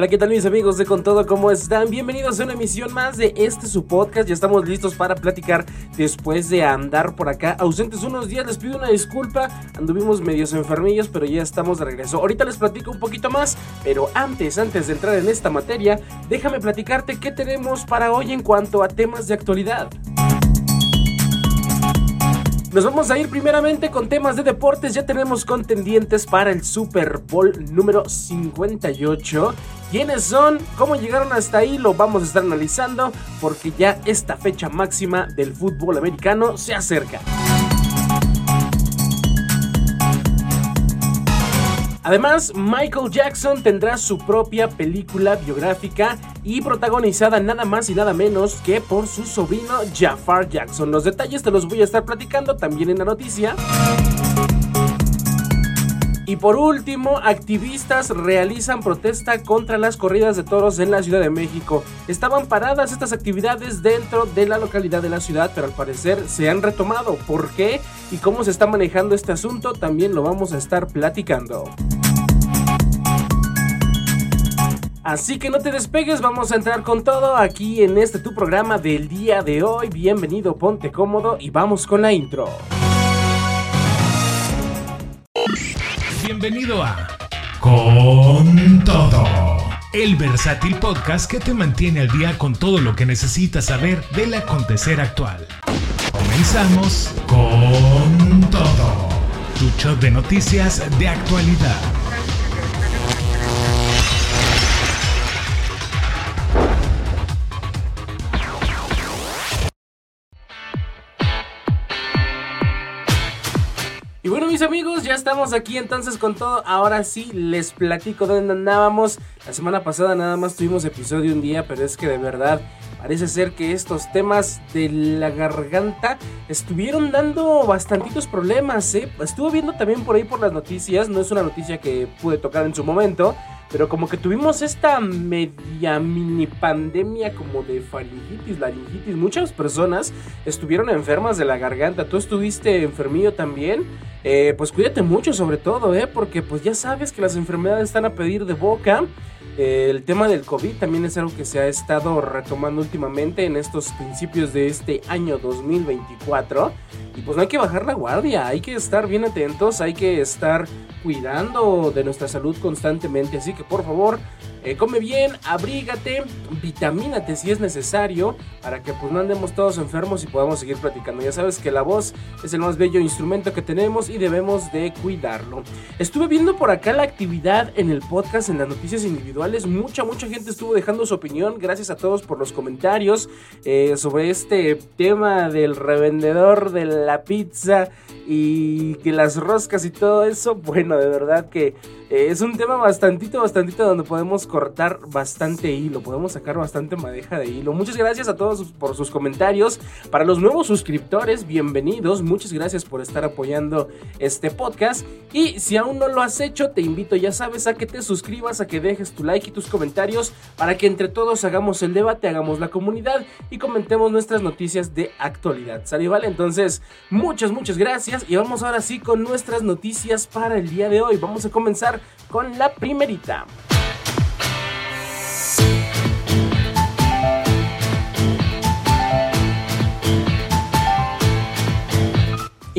Hola, ¿qué tal mis amigos de Con Todo? ¿Cómo están? Bienvenidos a una emisión más de este su podcast. Ya estamos listos para platicar después de andar por acá ausentes unos días. Les pido una disculpa, anduvimos medios enfermillos, pero ya estamos de regreso. Ahorita les platico un poquito más, pero antes, antes de entrar en esta materia, déjame platicarte qué tenemos para hoy en cuanto a temas de actualidad. Nos vamos a ir primeramente con temas de deportes. Ya tenemos contendientes para el Super Bowl número 58. ¿Quiénes son? ¿Cómo llegaron hasta ahí? Lo vamos a estar analizando porque ya esta fecha máxima del fútbol americano se acerca. Además, Michael Jackson tendrá su propia película biográfica y protagonizada nada más y nada menos que por su sobrino Jafar Jackson. Los detalles te los voy a estar platicando también en la noticia. Y por último, activistas realizan protesta contra las corridas de toros en la Ciudad de México. Estaban paradas estas actividades dentro de la localidad de la ciudad, pero al parecer se han retomado. ¿Por qué? Y cómo se está manejando este asunto también lo vamos a estar platicando. Así que no te despegues, vamos a entrar con todo aquí en este tu programa del día de hoy. Bienvenido, ponte cómodo y vamos con la intro. Bienvenido a Con Todo, el versátil podcast que te mantiene al día con todo lo que necesitas saber del acontecer actual. Comenzamos con todo, tu show de noticias de actualidad. Ya estamos aquí entonces con todo. Ahora sí les platico dónde andábamos. La semana pasada nada más tuvimos episodio un día, pero es que de verdad parece ser que estos temas de la garganta estuvieron dando bastantitos problemas. ¿eh? Estuve viendo también por ahí por las noticias, no es una noticia que pude tocar en su momento. Pero como que tuvimos esta media mini pandemia como de faringitis, laringitis. Muchas personas estuvieron enfermas de la garganta. ¿Tú estuviste enfermillo también? Eh, pues cuídate mucho sobre todo, ¿eh? Porque pues ya sabes que las enfermedades están a pedir de boca. El tema del COVID también es algo que se ha estado retomando últimamente en estos principios de este año 2024. Y pues no hay que bajar la guardia, hay que estar bien atentos, hay que estar cuidando de nuestra salud constantemente. Así que por favor, eh, come bien, abrígate, vitamínate si es necesario para que pues no andemos todos enfermos y podamos seguir platicando. Ya sabes que la voz es el más bello instrumento que tenemos y debemos de cuidarlo. Estuve viendo por acá la actividad en el podcast, en las noticias individuales. Mucha, mucha gente estuvo dejando su opinión. Gracias a todos por los comentarios eh, sobre este tema del revendedor de la pizza y que las roscas y todo eso. Bueno, de verdad que eh, es un tema bastantito, bastantito donde podemos cortar bastante hilo, podemos sacar bastante madeja de hilo. Muchas gracias a todos por sus comentarios. Para los nuevos suscriptores, bienvenidos. Muchas gracias por estar apoyando este podcast. Y si aún no lo has hecho, te invito, ya sabes, a que te suscribas, a que dejes tu like y tus comentarios para que entre todos hagamos el debate, hagamos la comunidad y comentemos nuestras noticias de actualidad. ¿Sale? Vale, entonces, muchas, muchas gracias. Y vamos ahora sí con nuestras noticias para el día de hoy. Vamos a comenzar con la primerita.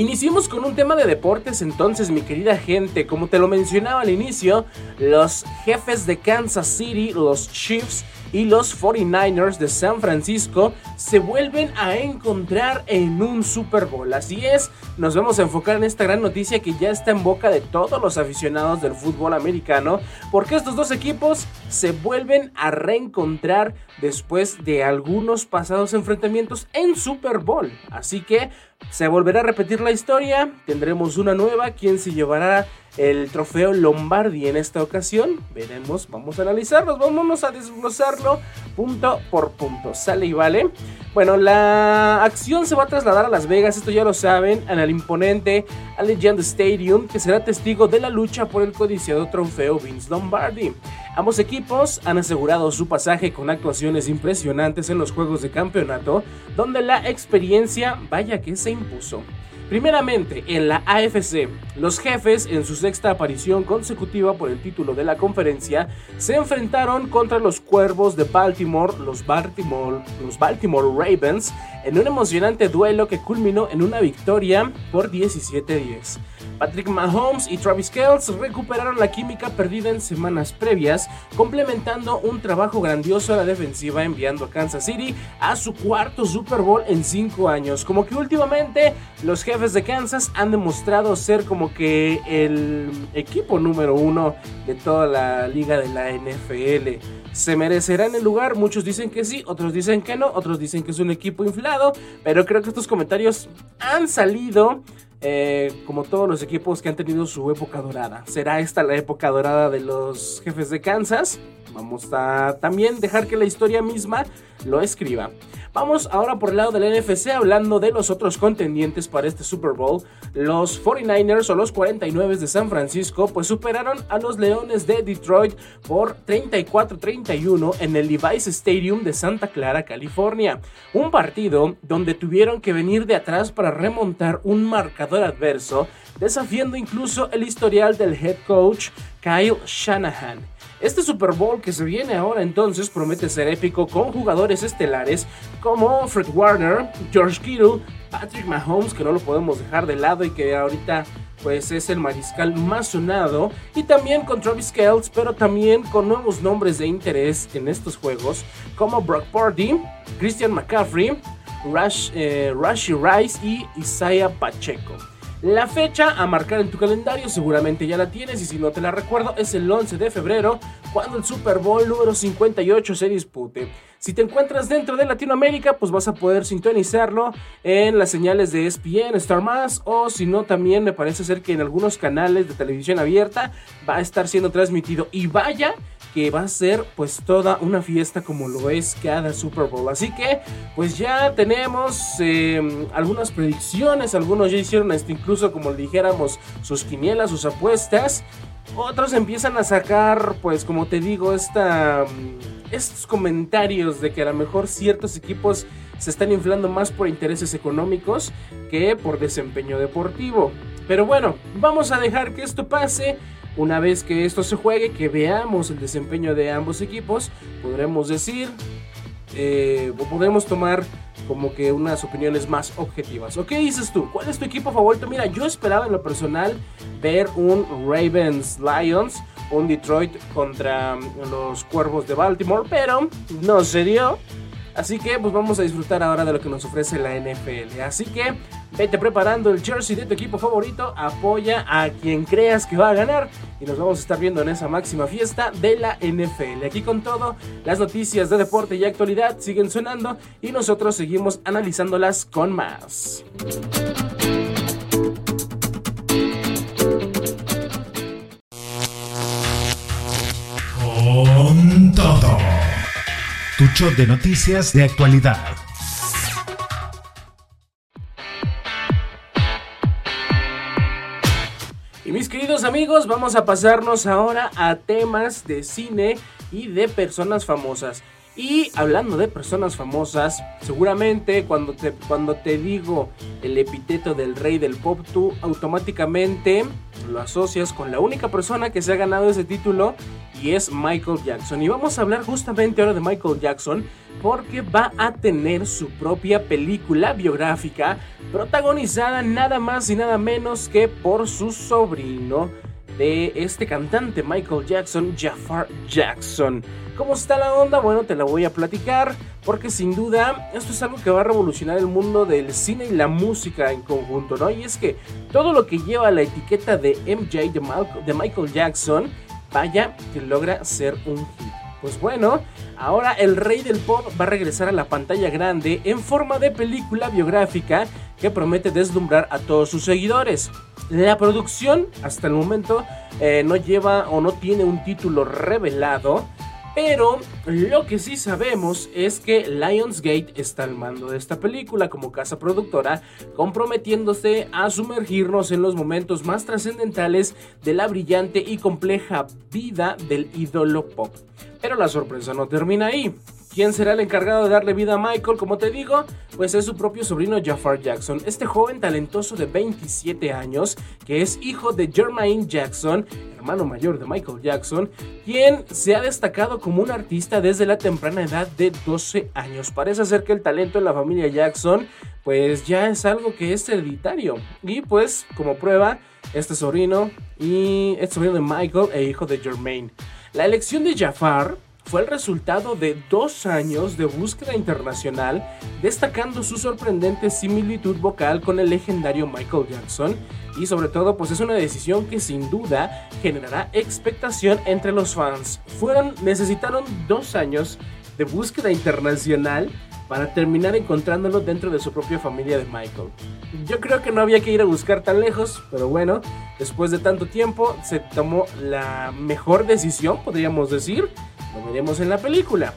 Iniciemos con un tema de deportes entonces, mi querida gente. Como te lo mencionaba al inicio, los jefes de Kansas City, los Chiefs, y los 49ers de San Francisco se vuelven a encontrar en un Super Bowl. Así es, nos vamos a enfocar en esta gran noticia que ya está en boca de todos los aficionados del fútbol americano, porque estos dos equipos se vuelven a reencontrar después de algunos pasados enfrentamientos en Super Bowl. Así que se volverá a repetir la historia, tendremos una nueva, quien se llevará el trofeo Lombardi en esta ocasión. Veremos, vamos a analizarlos, vámonos a desglosarlo punto por punto. Sale y vale. Bueno, la acción se va a trasladar a Las Vegas, esto ya lo saben, en el imponente Allegiant Stadium, que será testigo de la lucha por el codiciado trofeo Vince Lombardi. Ambos equipos han asegurado su pasaje con actuaciones impresionantes en los juegos de campeonato, donde la experiencia vaya que se impuso. Primeramente, en la AFC, los jefes, en su sexta aparición consecutiva por el título de la conferencia, se enfrentaron contra los Cuervos de Baltimore, los Baltimore, los Baltimore Ravens, en un emocionante duelo que culminó en una victoria por 17-10. Patrick Mahomes y Travis Kelce recuperaron la química perdida en semanas previas, complementando un trabajo grandioso a la defensiva enviando a Kansas City a su cuarto Super Bowl en 5 años. Como que últimamente los jefes de Kansas han demostrado ser como que el equipo número uno de toda la liga de la NFL. ¿Se merecerán el lugar? Muchos dicen que sí, otros dicen que no, otros dicen que es un equipo inflado, pero creo que estos comentarios han salido eh, como todos los equipos que han tenido su época dorada. ¿Será esta la época dorada de los jefes de Kansas? Vamos a también dejar que la historia misma lo escriba. Vamos ahora por el lado del NFC hablando de los otros contendientes para este Super Bowl. Los 49ers o los 49 de San Francisco pues superaron a los Leones de Detroit por 34-31 en el Levi's Stadium de Santa Clara, California. Un partido donde tuvieron que venir de atrás para remontar un marcador adverso, desafiando incluso el historial del head coach Kyle Shanahan. Este Super Bowl que se viene ahora entonces promete ser épico con jugadores estelares como Fred Warner, George Kittle, Patrick Mahomes, que no lo podemos dejar de lado y que ahorita pues es el mariscal más sonado y también con Travis Kelce, pero también con nuevos nombres de interés en estos juegos como Brock Purdy, Christian McCaffrey, Rush, eh, Rice y Isaiah Pacheco. La fecha a marcar en tu calendario seguramente ya la tienes y si no te la recuerdo es el 11 de febrero cuando el Super Bowl número 58 se dispute. Si te encuentras dentro de Latinoamérica pues vas a poder sintonizarlo en las señales de ESPN, Star Más o si no también me parece ser que en algunos canales de televisión abierta va a estar siendo transmitido y vaya que va a ser pues toda una fiesta como lo es cada Super Bowl. Así que pues ya tenemos em, algunas predicciones, algunos ya hicieron esto incluso como dijéramos sus quinielas, sus apuestas. Otros empiezan a sacar pues como te digo esta, estos comentarios de que a lo mejor ciertos equipos se están inflando más por intereses económicos que por desempeño deportivo. Pero bueno, vamos a dejar que esto pase. Una vez que esto se juegue, que veamos el desempeño de ambos equipos, podremos decir, eh, o podremos tomar como que unas opiniones más objetivas. ¿O qué dices tú? ¿Cuál es tu equipo favorito? Mira, yo esperaba en lo personal ver un Ravens Lions, un Detroit contra los Cuervos de Baltimore, pero no se dio. Así que pues vamos a disfrutar ahora de lo que nos ofrece la NFL. Así que vete preparando el jersey de tu equipo favorito, apoya a quien creas que va a ganar y nos vamos a estar viendo en esa máxima fiesta de la NFL. Aquí con todo, las noticias de deporte y actualidad siguen sonando y nosotros seguimos analizándolas con más. De noticias de actualidad. Y mis queridos amigos, vamos a pasarnos ahora a temas de cine y de personas famosas. Y hablando de personas famosas, seguramente cuando te, cuando te digo el epíteto del rey del pop, tú automáticamente lo asocias con la única persona que se ha ganado ese título y es Michael Jackson. Y vamos a hablar justamente ahora de Michael Jackson porque va a tener su propia película biográfica protagonizada nada más y nada menos que por su sobrino de este cantante Michael Jackson, Jafar Jackson. ¿Cómo está la onda? Bueno, te la voy a platicar porque sin duda esto es algo que va a revolucionar el mundo del cine y la música en conjunto, ¿no? Y es que todo lo que lleva la etiqueta de MJ de Michael Jackson, vaya que logra ser un hit. Pues bueno, ahora el rey del pop va a regresar a la pantalla grande en forma de película biográfica que promete deslumbrar a todos sus seguidores. La producción hasta el momento eh, no lleva o no tiene un título revelado, pero lo que sí sabemos es que Lionsgate está al mando de esta película como casa productora, comprometiéndose a sumergirnos en los momentos más trascendentales de la brillante y compleja vida del ídolo pop. Pero la sorpresa no termina ahí ¿Quién será el encargado de darle vida a Michael? Como te digo, pues es su propio sobrino Jafar Jackson, este joven talentoso de 27 años, que es hijo de Jermaine Jackson, hermano mayor de Michael Jackson, quien se ha destacado como un artista desde la temprana edad de 12 años. Parece ser que el talento en la familia Jackson pues ya es algo que es hereditario. Y pues como prueba, este sobrino y este sobrino de Michael e hijo de Jermaine. La elección de Jafar fue el resultado de dos años de búsqueda internacional, destacando su sorprendente similitud vocal con el legendario Michael Jackson y sobre todo pues es una decisión que sin duda generará expectación entre los fans. Fueron, necesitaron dos años de búsqueda internacional para terminar encontrándolo dentro de su propia familia de Michael. Yo creo que no había que ir a buscar tan lejos, pero bueno, después de tanto tiempo se tomó la mejor decisión, podríamos decir, lo veremos en la película.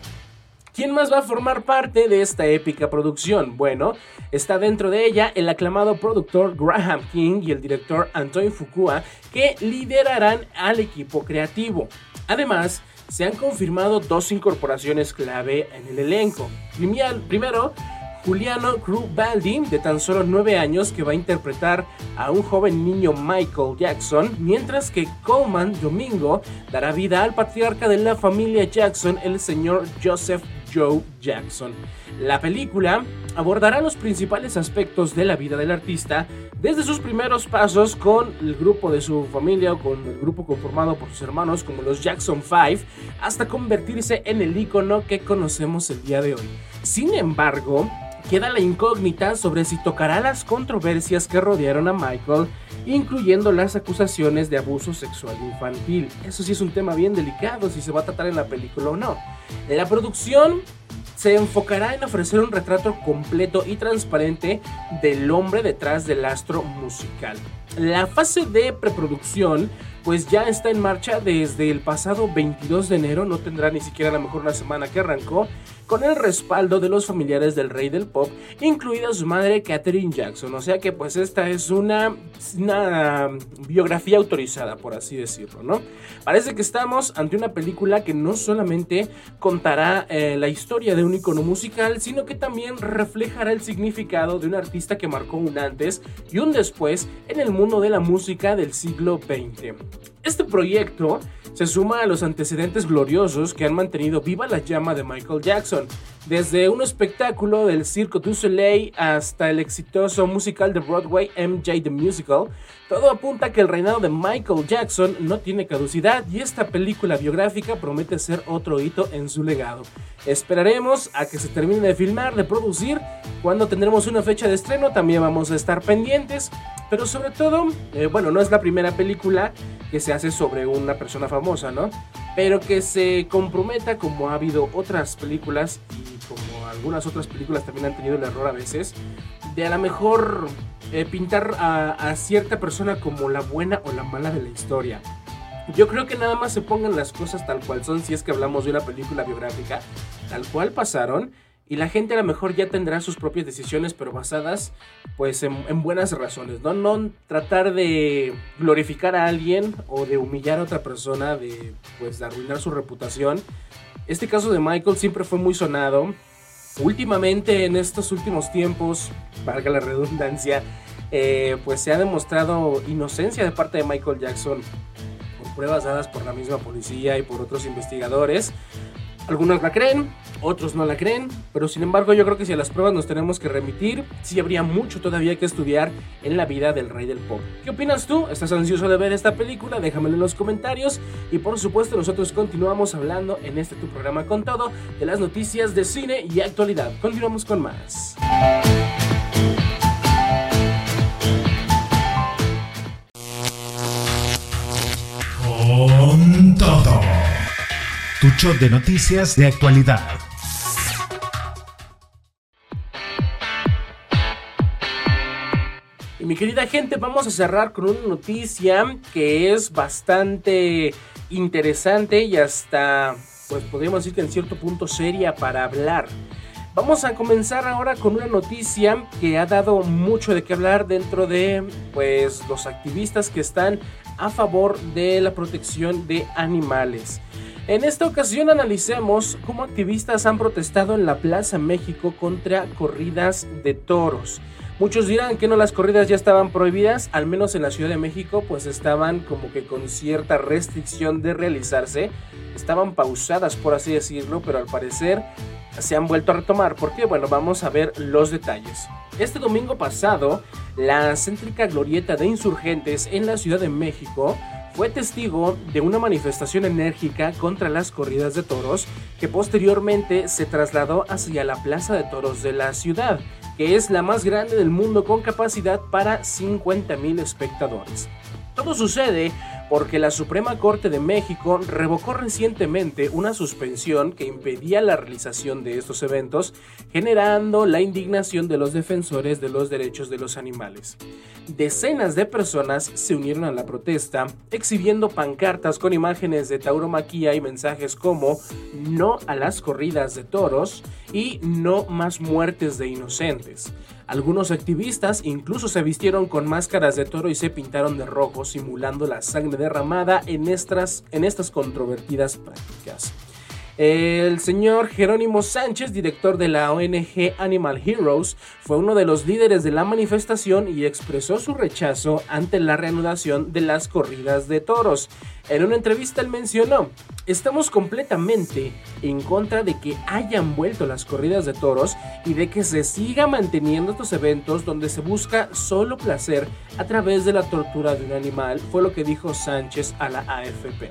¿Quién más va a formar parte de esta épica producción? Bueno, está dentro de ella el aclamado productor Graham King y el director Antoine Fukua, que liderarán al equipo creativo. Además, se han confirmado dos incorporaciones clave en el elenco. Primero, Juliano Baldi, de tan solo 9 años, que va a interpretar a un joven niño Michael Jackson, mientras que Coleman Domingo dará vida al patriarca de la familia Jackson, el señor Joseph Joe Jackson. La película abordará los principales aspectos de la vida del artista, desde sus primeros pasos con el grupo de su familia o con el grupo conformado por sus hermanos como los Jackson 5, hasta convertirse en el icono que conocemos el día de hoy. Sin embargo, queda la incógnita sobre si tocará las controversias que rodearon a Michael, incluyendo las acusaciones de abuso sexual infantil. Eso sí es un tema bien delicado si se va a tratar en la película o no. La producción se enfocará en ofrecer un retrato completo y transparente del hombre detrás del astro musical. La fase de preproducción pues ya está en marcha desde el pasado 22 de enero, no tendrá ni siquiera a lo mejor una semana que arrancó, con el respaldo de los familiares del rey del pop, incluida su madre Katherine Jackson. O sea que pues esta es una, biografía autorizada, por así decirlo, ¿no? Parece que estamos ante una película que no solamente contará eh, la historia de un icono musical, sino que también reflejará el significado de un artista que marcó un antes y un después en el mundo de la música del siglo XX. Este proyecto se suma a los antecedentes gloriosos que han mantenido viva la llama de Michael Jackson, desde un espectáculo del Circo du Soleil hasta el exitoso musical de Broadway MJ the Musical, todo apunta a que el reinado de Michael Jackson no tiene caducidad y esta película biográfica promete ser otro hito en su legado. Esperaremos a que se termine de filmar, de producir, cuando tendremos una fecha de estreno también vamos a estar pendientes, pero sobre todo, eh, bueno, no es la primera película que se hace sobre una persona famosa, ¿no? Pero que se comprometa como ha habido otras películas y como algunas otras películas también han tenido el error a veces, de a lo mejor eh, pintar a, cierta persona como la buena o la mala de la historia. Yo creo que nada más se pongan las cosas tal cual son si es que hablamos de una película biográfica, tal cual pasaron, y la gente a lo mejor ya tendrá sus propias decisiones, pero basadas pues en, buenas razones, ¿no? No tratar de glorificar a alguien o de humillar a otra persona, de pues de arruinar su reputación. Este caso de Michael siempre fue muy sonado. Últimamente, en estos últimos tiempos, valga la redundancia, eh, pues se ha demostrado inocencia de parte de Michael Jackson por pruebas dadas por la misma policía y por otros investigadores. Algunos la creen, otros no la creen, pero sin embargo yo creo que si a las pruebas nos tenemos que remitir, sí habría mucho todavía que estudiar en la vida del rey del pop. ¿Qué opinas tú? ¿Estás ansioso de ver esta película? Déjamelo en los comentarios y por supuesto nosotros continuamos hablando en este tu programa con todo de las noticias de cine y actualidad. Continuamos con más. Con todo. De noticias de actualidad. Y mi querida gente, vamos a cerrar con una noticia que es bastante interesante y hasta, pues podríamos decir que en cierto punto seria para hablar. Vamos a comenzar ahora con una noticia que ha dado mucho de qué hablar dentro de pues los activistas que están a favor de la protección de animales. En esta ocasión analicemos cómo activistas han protestado en la Plaza México contra corridas de toros. Muchos dirán que no las corridas ya estaban prohibidas, al menos en la Ciudad de México, pues estaban como que con cierta restricción de realizarse, estaban pausadas por así decirlo, pero al parecer se han vuelto a retomar. porque Bueno, vamos a ver los detalles. Este domingo pasado, la céntrica glorieta de insurgentes en la Ciudad de México fue testigo de una manifestación enérgica contra las corridas de toros que posteriormente se trasladó hacia la Plaza de Toros de la ciudad, que es la más grande del mundo con capacidad para 50.000 espectadores. Todo sucede porque la Suprema Corte de México revocó recientemente una suspensión que impedía la realización de estos eventos, generando la indignación de los defensores de los derechos de los animales. Decenas de personas se unieron a la protesta, exhibiendo pancartas con imágenes de tauromaquia y mensajes como no a las corridas de toros y no más muertes de inocentes. Algunos activistas incluso se vistieron con máscaras de toro y se pintaron de rojo simulando la sangre derramada en estas, en estas controvertidas prácticas. El señor Jerónimo Sánchez, director de la ONG Animal Heroes, fue uno de los líderes de la manifestación y expresó su rechazo ante la reanudación de las corridas de toros. En una entrevista él mencionó, estamos completamente en contra de que hayan vuelto las corridas de toros y de que se siga manteniendo estos eventos donde se busca solo placer a través de la tortura de un animal, fue lo que dijo Sánchez a la AFP.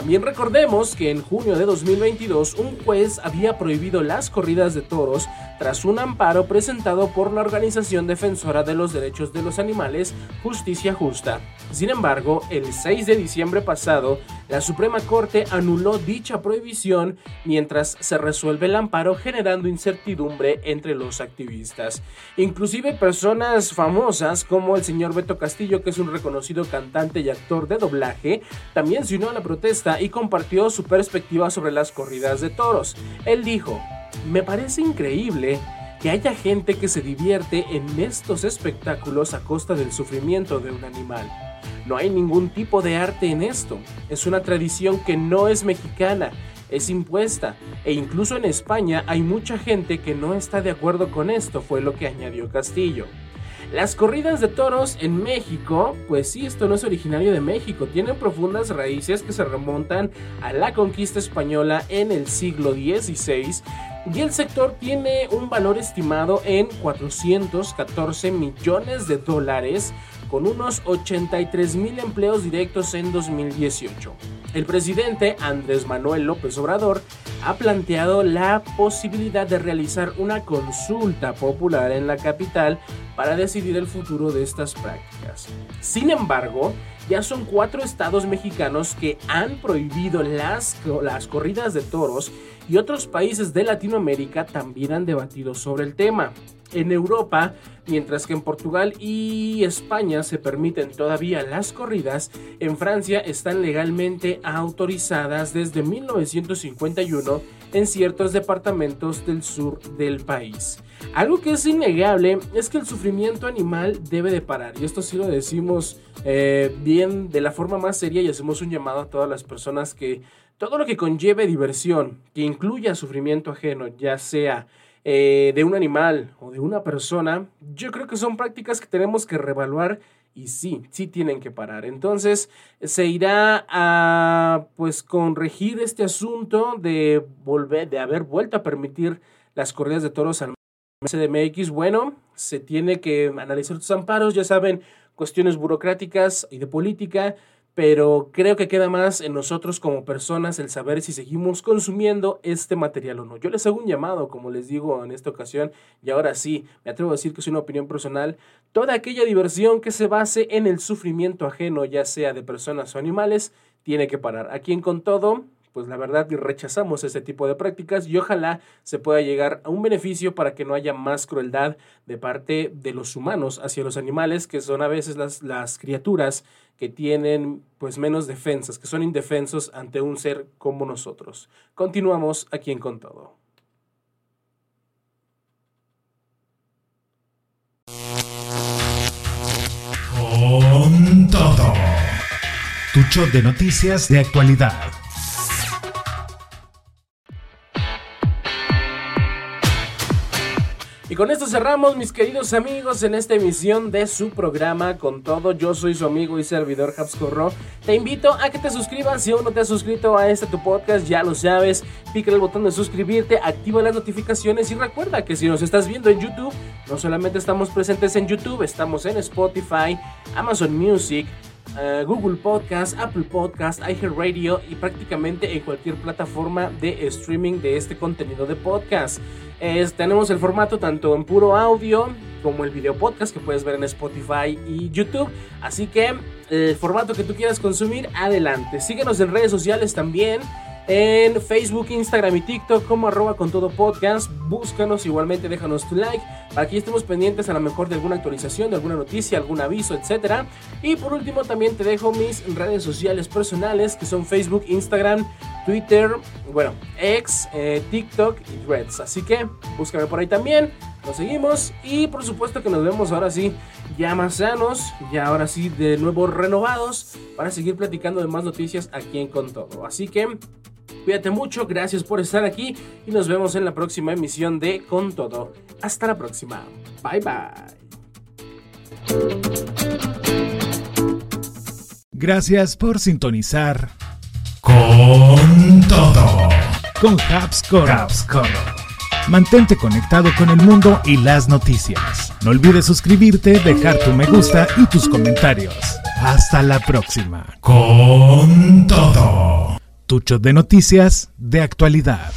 También recordemos que en junio de 2022 un juez había prohibido las corridas de toros tras un amparo presentado por la organización defensora de los derechos de los animales Justicia Justa. Sin embargo, el 6 de diciembre pasado, la Suprema Corte anuló dicha prohibición mientras se resuelve el amparo generando incertidumbre entre los activistas. Inclusive personas famosas como el señor Beto Castillo, que es un reconocido cantante y actor de doblaje, también se unió a la protesta y compartió su perspectiva sobre las corridas de toros. Él dijo, me parece increíble que haya gente que se divierte en estos espectáculos a costa del sufrimiento de un animal. No hay ningún tipo de arte en esto. Es una tradición que no es mexicana, es impuesta. E incluso en España hay mucha gente que no está de acuerdo con esto, fue lo que añadió Castillo. Las corridas de toros en México, pues sí, esto no es originario de México, tienen profundas raíces que se remontan a la conquista española en el siglo XVI y el sector tiene un valor estimado en 414 millones de dólares con unos 83 mil empleos directos en 2018. El presidente Andrés Manuel López Obrador ha planteado la posibilidad de realizar una consulta popular en la capital para decidir el futuro de estas prácticas. Sin embargo, ya son cuatro estados mexicanos que han prohibido las, las corridas de toros y otros países de Latinoamérica también han debatido sobre el tema. En Europa, mientras que en Portugal y España se permiten todavía las corridas, en Francia están legalmente autorizadas desde 1951 en ciertos departamentos del sur del país. Algo que es innegable es que el sufrimiento animal debe de parar y esto sí lo decimos eh, bien de la forma más seria y hacemos un llamado a todas las personas que todo lo que conlleve diversión, que incluya sufrimiento ajeno, ya sea eh, de un animal o de una persona, yo creo que son prácticas que tenemos que revaluar y sí, sí tienen que parar. Entonces se irá a pues corregir este asunto de volver, de haber vuelto a permitir las corridas de toros al CDMX. Bueno, se tiene que analizar sus amparos, ya saben, cuestiones burocráticas y de política pero creo que queda más en nosotros como personas el saber si seguimos consumiendo este material o no. Yo les hago un llamado, como les digo en esta ocasión, y ahora sí, me atrevo a decir que es una opinión personal, toda aquella diversión que se base en el sufrimiento ajeno, ya sea de personas o animales, tiene que parar. Aquí en Con Todo pues la verdad rechazamos ese tipo de prácticas y ojalá se pueda llegar a un beneficio para que no haya más crueldad de parte de los humanos hacia los animales, que son a veces las, las criaturas que tienen pues menos defensas, que son indefensos ante un ser como nosotros. Continuamos aquí en Con Todo. Con Todo. Tu show de noticias de actualidad con esto cerramos, mis queridos amigos, en esta emisión de su programa con todo. Yo soy su amigo y servidor Habscorro. Te invito a que te suscribas si aún no te has suscrito a este tu podcast, ya lo sabes. Pica el botón de suscribirte, activa las notificaciones y recuerda que si nos estás viendo en YouTube, no solamente estamos presentes en YouTube, estamos en Spotify, Amazon Music. Eh, Google Podcast, Apple Podcast, iHeartRadio y prácticamente en cualquier plataforma de streaming de este contenido de podcast. tenemos el formato tanto en puro audio como el video podcast que puedes ver en Spotify y YouTube. Así que el formato que tú quieras consumir, adelante. Síguenos en redes sociales también en Facebook, Instagram y TikTok como arroba con todo podcast. Búscanos igualmente, déjanos tu like para que estemos pendientes a lo mejor de alguna actualización, de alguna noticia, algún aviso, etc. Y por último también te dejo mis redes sociales personales que son Facebook, Instagram, Twitter, bueno, X, eh, TikTok y Threads. Así que búscame por ahí también. Nos seguimos y por supuesto que nos vemos ahora sí ya más sanos, ya ahora sí de nuevo renovados para seguir platicando de más noticias aquí en Con Todo. Así que Cuídate mucho, gracias por estar aquí y nos vemos en la próxima emisión de Con Todo. Hasta la próxima. Bye bye. Gracias por sintonizar Con Todo con Habscore. Mantente conectado con el mundo y las noticias. No olvides suscribirte, dejar tu me gusta y tus comentarios. Hasta la próxima. Con todo. Tucho de noticias de actualidad.